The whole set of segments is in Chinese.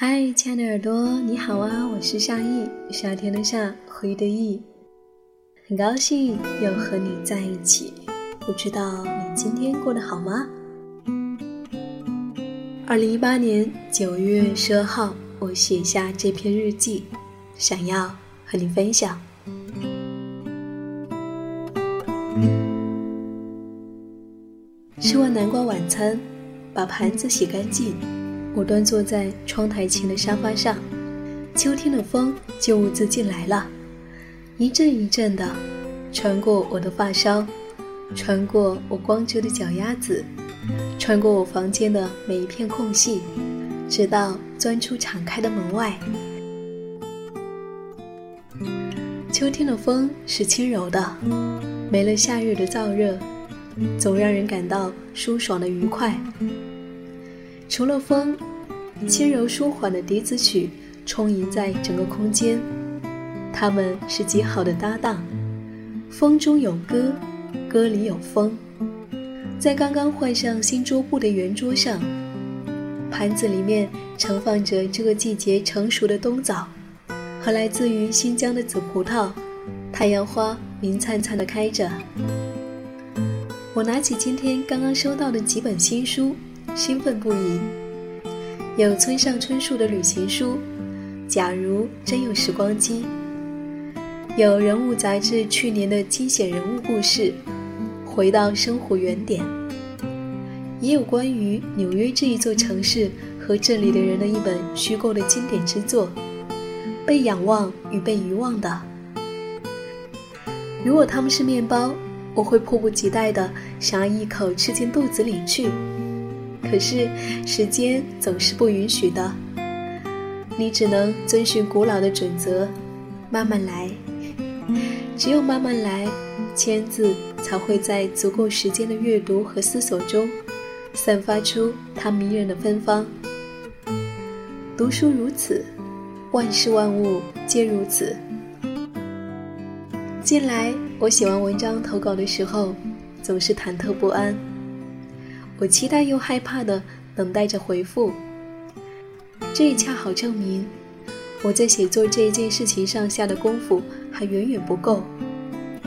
嗨，亲爱的耳朵，你好啊！我是夏意，夏天的夏，回忆的意，很高兴又和你在一起。不知道你今天过得好吗？二零一八年九月十二号，我写下这篇日记，想要和你分享。吃完南瓜晚餐，把盘子洗干净。我端坐在窗台前的沙发上，秋天的风就兀自进来了，一阵一阵的，穿过我的发梢，穿过我光着的脚丫子，穿过我房间的每一片空隙，直到钻出敞开的门外。秋天的风是轻柔的，没了夏日的燥热，总让人感到舒爽的愉快。除了风，轻柔舒缓的笛子曲充盈在整个空间，他们是极好的搭档。风中有歌，歌里有风。在刚刚换上新桌布的圆桌上，盘子里面盛放着这个季节成熟的冬枣，和来自于新疆的紫葡萄。太阳花明灿灿地开着。我拿起今天刚刚收到的几本新书。兴奋不已。有村上春树的旅行书，《假如真有时光机》；有人物杂志去年的惊险人物故事，《回到生活原点》；也有关于纽约这一座城市和这里的人的一本虚构的经典之作，《被仰望与被遗忘的》。如果他们是面包，我会迫不及待地想要一口吃进肚子里去。可是，时间总是不允许的。你只能遵循古老的准则，慢慢来。只有慢慢来，签字才会在足够时间的阅读和思索中，散发出它迷人的芬芳。读书如此，万事万物皆如此。近来，我写完文章投稿的时候，总是忐忑不安。我期待又害怕的等待着回复，这也恰好证明我在写作这一件事情上下的功夫还远远不够，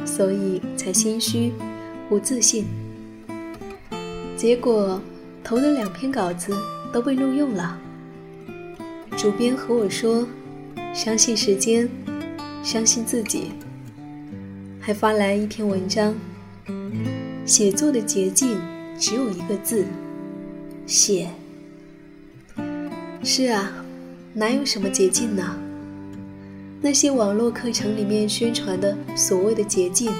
所以才心虚、不自信。结果投的两篇稿子都被录用了。主编和我说：“相信时间，相信自己。”还发来一篇文章：写作的捷径。只有一个字，写。是啊，哪有什么捷径呢？那些网络课程里面宣传的所谓的捷径，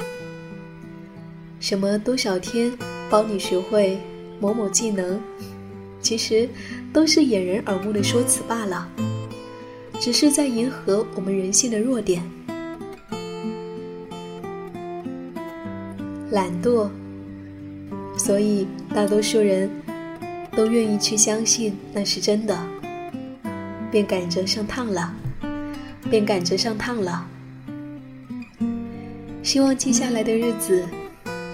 什么多少天帮你学会某某技能，其实都是掩人耳目的说辞罢了，只是在迎合我们人性的弱点，懒惰。所以，大多数人都愿意去相信那是真的，便赶着上趟了，便赶着上趟了。希望接下来的日子，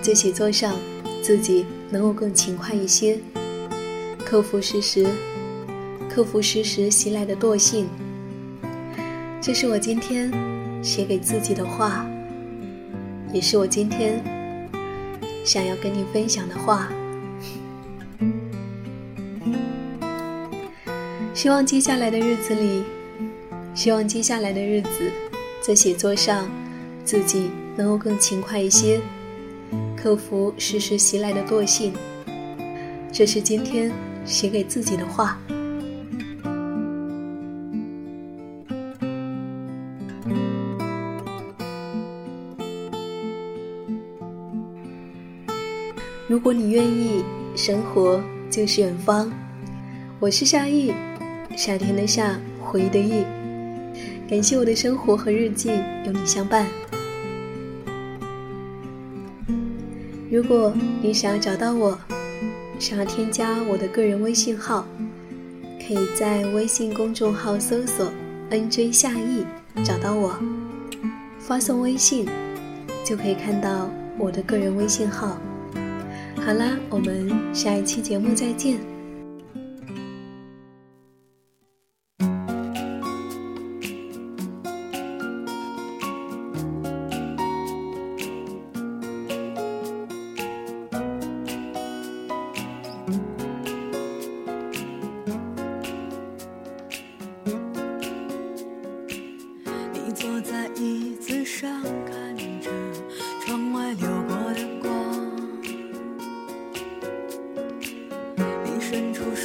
在写作上自己能够更勤快一些，克服时时，克服时时袭来的惰性。这是我今天写给自己的话，也是我今天。想要跟你分享的话，希望接下来的日子里，希望接下来的日子，在写作上，自己能够更勤快一些，克服时时袭来的惰性。这是今天写给自己的话。如果你愿意，生活就是远方。我是夏意，夏天的夏，回忆的忆。感谢我的生活和日记有你相伴。如果你想要找到我，想要添加我的个人微信号，可以在微信公众号搜索 “nj 夏意”找到我，发送微信就可以看到我的个人微信号。好啦，我们下一期节目再见。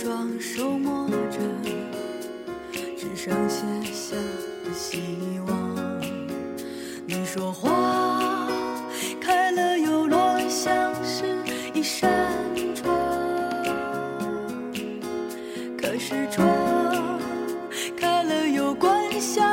双手摸着，只剩写下的希望。你说花开了又落，像是一扇窗。可是窗开了又关，想。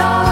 guitar.